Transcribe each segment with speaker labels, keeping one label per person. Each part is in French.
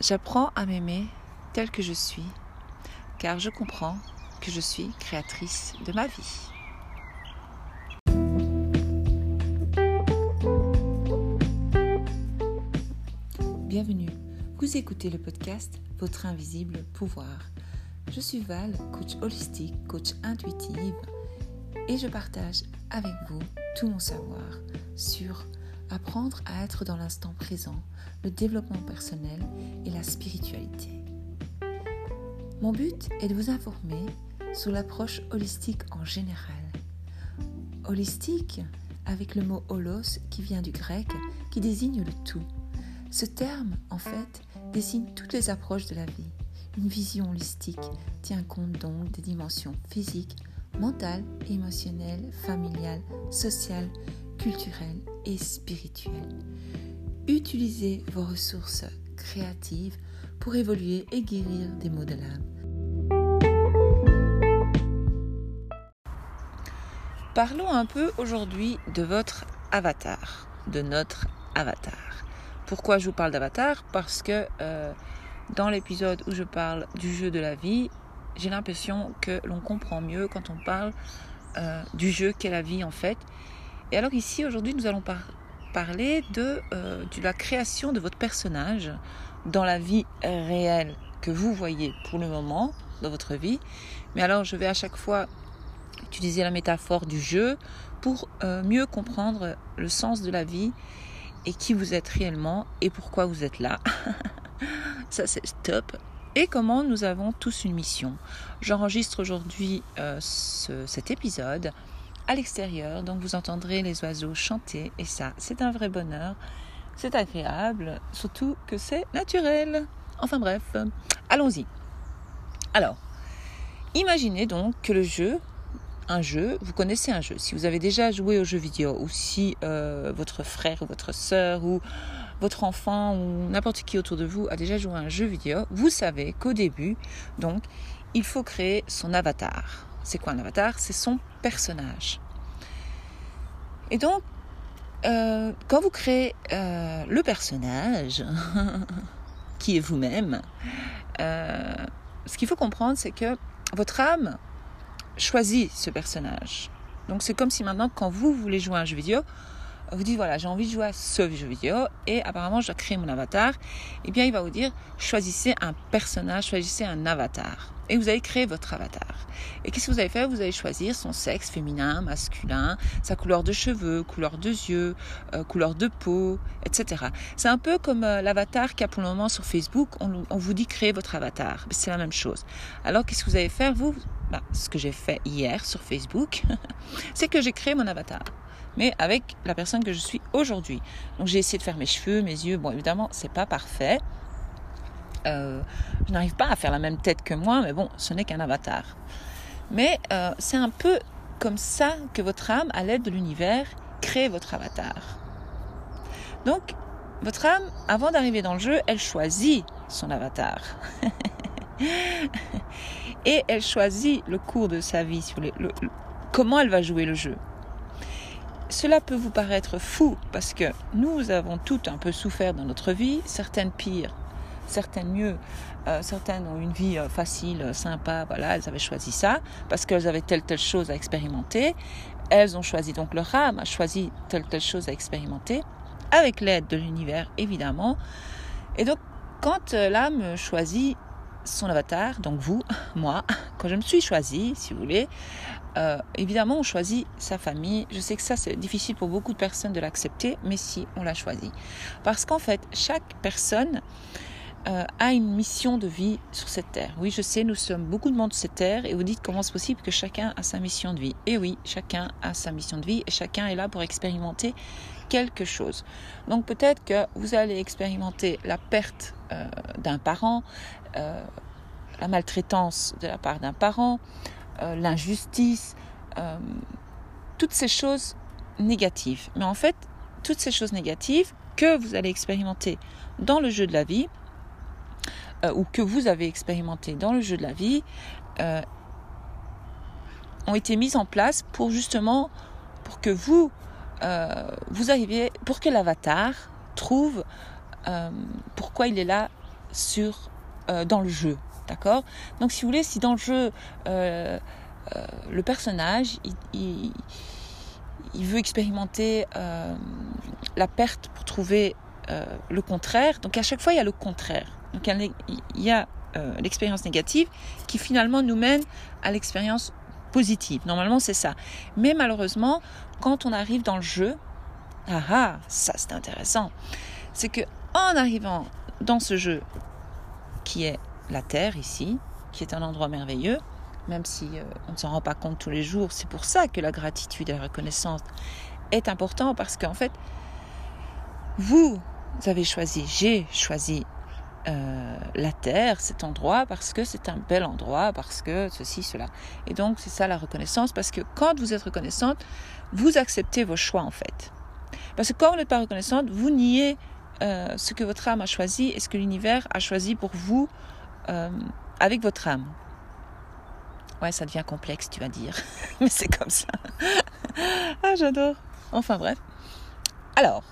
Speaker 1: J'apprends à m'aimer tel que je suis, car je comprends que je suis créatrice de ma vie. Bienvenue, vous écoutez le podcast Votre invisible pouvoir. Je suis Val, coach holistique, coach intuitive, et je partage avec vous tout mon savoir sur apprendre à être dans l'instant présent, le développement personnel et la spiritualité. Mon but est de vous informer sur l'approche holistique en général. Holistique avec le mot holos qui vient du grec qui désigne le tout. Ce terme, en fait, désigne toutes les approches de la vie. Une vision holistique tient compte donc des dimensions physiques, mentales, émotionnelles, familiales, sociales, culturelles et spirituelles. Utilisez vos ressources créatives pour évoluer et guérir des maux de l'âme. Parlons un peu aujourd'hui de votre avatar, de notre avatar. Pourquoi je vous parle d'avatar? Parce que euh, dans l'épisode où je parle du jeu de la vie, j'ai l'impression que l'on comprend mieux quand on parle euh, du jeu qu'est la vie en fait. Et alors ici aujourd'hui nous allons parler de, euh, de la création de votre personnage dans la vie réelle que vous voyez pour le moment dans votre vie. Mais alors je vais à chaque fois utiliser la métaphore du jeu pour euh, mieux comprendre le sens de la vie et qui vous êtes réellement et pourquoi vous êtes là. Ça c'est top. Et comment nous avons tous une mission. J'enregistre aujourd'hui euh, cet épisode à l'extérieur, donc vous entendrez les oiseaux chanter et ça c'est un vrai bonheur. C'est agréable, surtout que c'est naturel. Enfin bref, allons-y. Alors, imaginez donc que le jeu, un jeu, vous connaissez un jeu. Si vous avez déjà joué aux jeux vidéo, ou si euh, votre frère ou votre soeur ou votre enfant ou n'importe qui autour de vous a déjà joué à un jeu vidéo, vous savez qu'au début, donc, il faut créer son avatar. C'est quoi un avatar? C'est son personnage. Et donc, euh, quand vous créez euh, le personnage, qui est vous-même, ce qu'il faut comprendre, c'est que votre âme choisit ce personnage. Donc c'est comme si maintenant, quand vous voulez jouer à un jeu vidéo, vous dites voilà, j'ai envie de jouer à ce jeu vidéo et apparemment je dois créer mon avatar. Eh bien, il va vous dire choisissez un personnage, choisissez un avatar. Et vous allez créer votre avatar. Et qu'est-ce que vous allez faire Vous allez choisir son sexe féminin, masculin, sa couleur de cheveux, couleur de yeux, euh, couleur de peau, etc. C'est un peu comme euh, l'avatar qu'il y a pour le moment sur Facebook. On, on vous dit créer votre avatar. C'est la même chose. Alors, qu'est-ce que vous allez faire Vous, bah, ce que j'ai fait hier sur Facebook, c'est que j'ai créé mon avatar mais avec la personne que je suis aujourd'hui. Donc j'ai essayé de faire mes cheveux, mes yeux. Bon, évidemment, c'est pas parfait. Euh, je n'arrive pas à faire la même tête que moi, mais bon, ce n'est qu'un avatar. Mais euh, c'est un peu comme ça que votre âme, à l'aide de l'univers, crée votre avatar. Donc, votre âme, avant d'arriver dans le jeu, elle choisit son avatar. Et elle choisit le cours de sa vie, sur comment elle va jouer le jeu. Cela peut vous paraître fou parce que nous avons toutes un peu souffert dans notre vie, certaines pires, certaines mieux, euh, certaines ont une vie euh, facile, euh, sympa, voilà, elles avaient choisi ça parce qu'elles avaient telle telle chose à expérimenter. Elles ont choisi donc leur âme a choisi telle telle chose à expérimenter avec l'aide de l'univers évidemment. Et donc quand l'âme choisit son avatar, donc vous, moi, quand je me suis choisie, si vous voulez, évidemment, on choisit sa famille. Je sais que ça, c'est difficile pour beaucoup de personnes de l'accepter, mais si, on l'a choisi. Parce qu'en fait, chaque personne euh, a une mission de vie sur cette terre. Oui, je sais, nous sommes beaucoup de monde sur cette terre et vous dites comment c'est possible que chacun a sa mission de vie. Et oui, chacun a sa mission de vie et chacun est là pour expérimenter quelque chose. Donc peut-être que vous allez expérimenter la perte euh, d'un parent, euh, la maltraitance de la part d'un parent, l'injustice, toutes ces choses négatives. Mais en fait, toutes ces choses négatives que vous allez expérimenter dans le jeu de la vie, euh, ou que vous avez expérimenté dans le jeu de la vie euh, ont été mises en place pour justement pour que vous euh, vous arriviez pour que l'avatar trouve pourquoi il est là sur, dans le jeu. D'accord? Donc, si vous voulez, si dans le jeu, le personnage, il, veut expérimenter la perte pour trouver le contraire, donc à chaque fois, il y a le contraire. Donc, il y a l'expérience négative qui finalement nous mène à l'expérience positive. Normalement, c'est ça. Mais malheureusement, quand on arrive dans le jeu, ah ah, ça c'est intéressant. C'est que en arrivant dans ce jeu qui est la Terre ici, qui est un endroit merveilleux, même si euh, on ne s'en rend pas compte tous les jours, c'est pour ça que la gratitude et la reconnaissance est important parce qu'en fait, vous avez choisi, j'ai choisi euh, la terre, cet endroit, parce que c'est un bel endroit, parce que ceci, cela. Et donc, c'est ça la reconnaissance, parce que quand vous êtes reconnaissante, vous acceptez vos choix, en fait. Parce que quand vous n'êtes pas reconnaissante, vous niez euh, ce que votre âme a choisi et ce que l'univers a choisi pour vous euh, avec votre âme. Ouais, ça devient complexe, tu vas dire. Mais c'est comme ça. ah, j'adore. Enfin bref. Alors,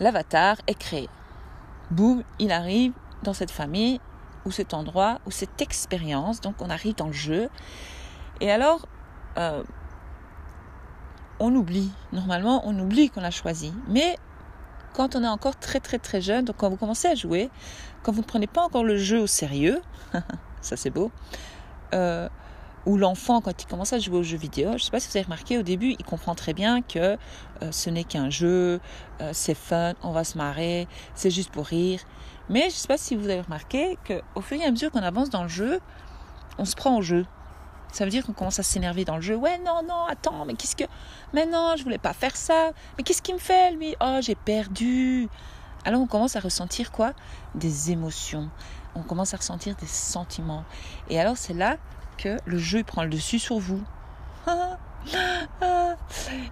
Speaker 1: l'avatar est créé boum, il arrive dans cette famille ou cet endroit ou cette expérience. Donc on arrive dans le jeu. Et alors, euh, on oublie. Normalement, on oublie qu'on a choisi. Mais quand on est encore très très très jeune, donc quand vous commencez à jouer, quand vous ne prenez pas encore le jeu au sérieux, ça c'est beau, euh, ou l'enfant, quand il commence à jouer aux jeux vidéo, je ne sais pas si vous avez remarqué, au début, il comprend très bien que euh, ce n'est qu'un jeu, euh, c'est fun, on va se marrer, c'est juste pour rire. Mais je ne sais pas si vous avez remarqué qu'au fur et à mesure qu'on avance dans le jeu, on se prend au jeu. Ça veut dire qu'on commence à s'énerver dans le jeu. Ouais, non, non, attends, mais qu'est-ce que. Mais non, je voulais pas faire ça. Mais qu'est-ce qu'il me fait, lui? Oh, j'ai perdu. Alors on commence à ressentir quoi? Des émotions. On commence à ressentir des sentiments. Et alors c'est là que le jeu prend le dessus sur vous.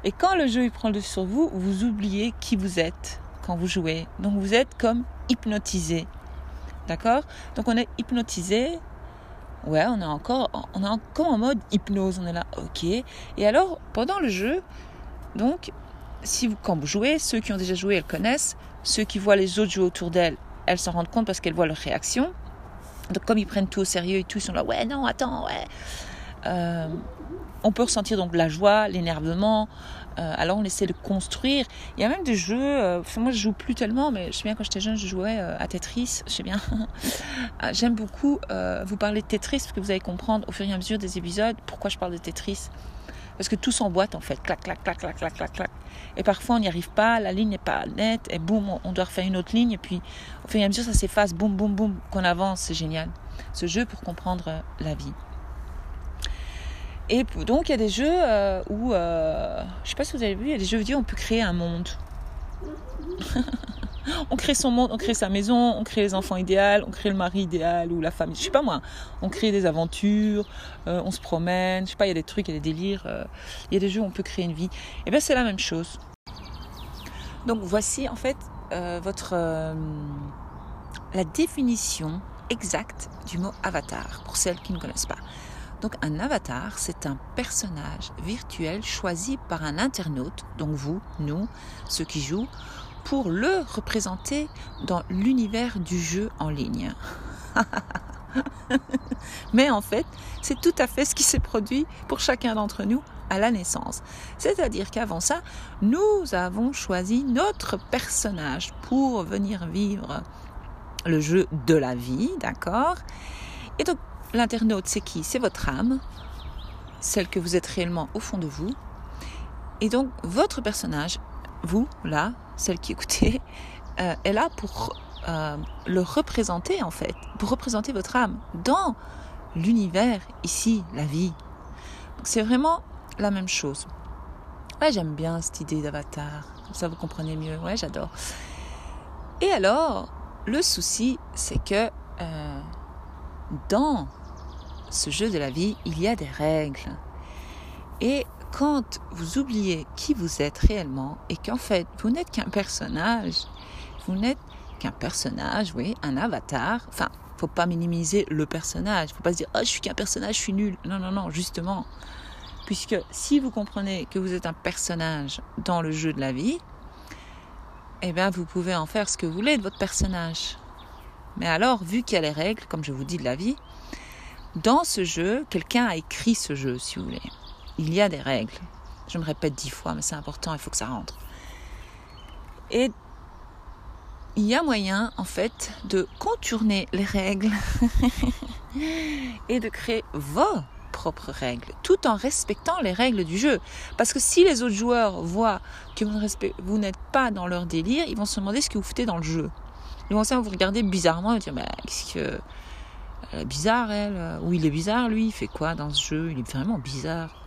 Speaker 1: Et quand le jeu prend le dessus sur vous, vous oubliez qui vous êtes quand vous jouez. Donc vous êtes comme hypnotisé. D'accord? Donc on est hypnotisé. Ouais, on est encore on est encore en mode hypnose, on est là. OK. Et alors pendant le jeu, donc si vous quand vous jouez, ceux qui ont déjà joué, elles connaissent, ceux qui voient les autres jouer autour d'elles, elles s'en rendent compte parce qu'elles voient leur réaction. Donc comme ils prennent tout au sérieux et tout, ils sont là, ouais, non, attends, ouais. Euh, on peut ressentir donc la joie, l'énervement. Euh, alors on essaie de construire. Il y a même des jeux. Euh, moi je joue plus tellement, mais je sais bien quand j'étais jeune, je jouais à Tetris. Je sais bien. J'aime beaucoup vous parler de Tetris parce que vous allez comprendre au fur et à mesure des épisodes pourquoi je parle de Tetris. Parce que tout s'emboîte en fait, clac, clac, clac, clac, clac, clac, clac. Et parfois on n'y arrive pas, la ligne n'est pas nette, et boum, on doit refaire une autre ligne, et puis au fur et à mesure ça s'efface, boum, boum, boum, qu'on avance, c'est génial. Ce jeu pour comprendre euh, la vie. Et donc il y a des jeux euh, où, euh, je sais pas si vous avez vu, il y a des jeux vidéo où on peut créer un monde. on crée son monde, on crée sa maison, on crée les enfants idéaux, on crée le mari idéal ou la famille. Je sais pas moi. On crée des aventures, euh, on se promène. Je sais pas, il y a des trucs, il y a des délires. Euh, il y a des jeux où on peut créer une vie. Et eh bien c'est la même chose. Donc voici en fait euh, votre la définition exacte du mot avatar pour celles qui ne connaissent pas. Donc un avatar, c'est un personnage virtuel choisi par un internaute, donc vous, nous, ceux qui jouent, pour le représenter dans l'univers du jeu en ligne. Mais en fait, c'est tout à fait ce qui s'est produit pour chacun d'entre nous à la naissance. C'est-à-dire qu'avant ça, nous avons choisi notre personnage pour venir vivre le jeu de la vie, d'accord? Et donc, l'internaute, c'est qui? C'est votre âme, celle que vous êtes réellement au fond de vous. Et donc, votre personnage vous, là, celle qui écoutez, euh, est là pour euh, le représenter en fait, pour représenter votre âme dans l'univers, ici, la vie. C'est vraiment la même chose. Ouais, j'aime bien cette idée d'avatar, ça vous comprenez mieux, ouais, j'adore. Et alors, le souci, c'est que euh, dans ce jeu de la vie, il y a des règles. Et quand vous oubliez qui vous êtes réellement et qu'en fait vous n'êtes qu'un personnage, vous n'êtes qu'un personnage, oui, un avatar. Enfin, faut pas minimiser le personnage. Faut pas se dire oh je suis qu'un personnage, je suis nul. Non non non, justement, puisque si vous comprenez que vous êtes un personnage dans le jeu de la vie, eh bien vous pouvez en faire ce que vous voulez de votre personnage. Mais alors, vu qu'il y a les règles, comme je vous dis de la vie, dans ce jeu, quelqu'un a écrit ce jeu, si vous voulez. Il y a des règles. Je me répète dix fois, mais c'est important, il faut que ça rentre. Et il y a moyen, en fait, de contourner les règles et de créer vos propres règles, tout en respectant les règles du jeu. Parce que si les autres joueurs voient que vous n'êtes pas dans leur délire, ils vont se demander ce que vous foutez dans le jeu. Ils vont vous regarder bizarrement et dire, mais qu'est-ce que... Bizarre, elle. Ou il est bizarre, lui. Il fait quoi dans ce jeu? Il est vraiment bizarre.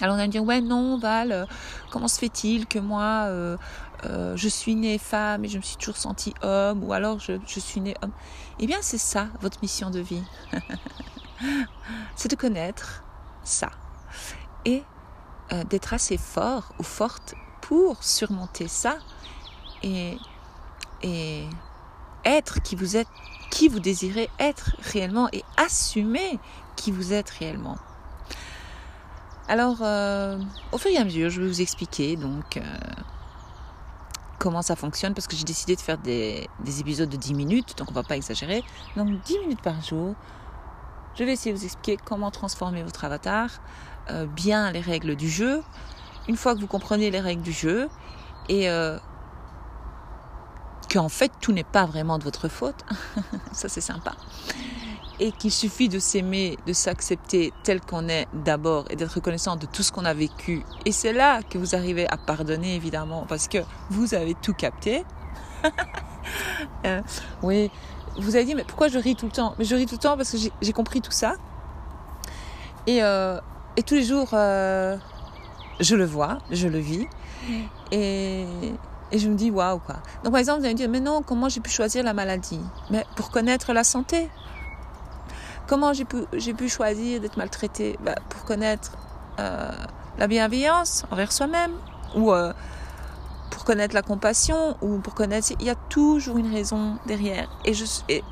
Speaker 1: Alors on va dire, ouais, non, Val, euh, comment se fait-il que moi, euh, euh, je suis née femme et je me suis toujours sentie homme, ou alors je, je suis née homme? Eh bien, c'est ça, votre mission de vie. c'est de connaître ça. Et d'être assez fort ou forte pour surmonter ça et, et être qui vous êtes, qui vous désirez être réellement et assumer qui vous êtes réellement. Alors, euh, au fur et à mesure, je vais vous expliquer donc euh, comment ça fonctionne parce que j'ai décidé de faire des, épisodes de 10 minutes, donc on va pas exagérer. Donc 10 minutes par jour, je vais essayer de vous expliquer comment transformer votre avatar, euh, bien les règles du jeu. Une fois que vous comprenez les règles du jeu et qu'en fait tout n'est pas vraiment de votre faute, ça c'est sympa et qu'il suffit de s'aimer, de s'accepter tel qu'on est d'abord et d'être reconnaissant de tout ce qu'on a vécu. Et c'est là que vous arrivez à pardonner, évidemment, parce que vous avez tout capté. Euh, oui, vous avez dit, mais pourquoi je ris tout le temps? Mais je ris tout le temps parce que j'ai compris tout ça. Et, euh, et tous les jours, euh, je le vois, je le vis. Et, et je me dis, waouh, quoi. Donc, par exemple, vous allez me dire, mais non, comment j'ai pu choisir la maladie? Mais pour connaître la santé. Comment j'ai pu, choisir d'être maltraitée? Bah, Pour connaître euh, la bienveillance envers soi-même ou euh, pour connaître la compassion ou pour connaître... Il y a toujours une raison derrière. Et, je, et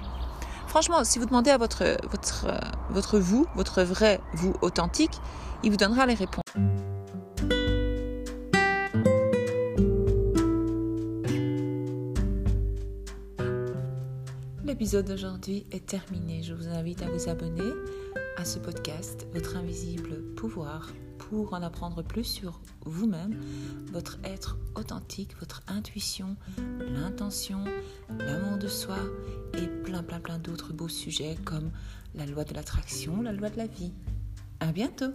Speaker 1: franchement, si vous demandez à votre, votre vous, votre vrai vous authentique, il vous donnera les réponses. L'épisode d'aujourd'hui est terminé. Je vous invite à vous abonner à ce podcast, Votre invisible pouvoir, pour en apprendre plus sur vous-même, votre être authentique, votre intuition, l'intention, l'amour de soi et plein plein plein d'autres beaux sujets comme la loi de l'attraction, la loi de la vie. À bientôt!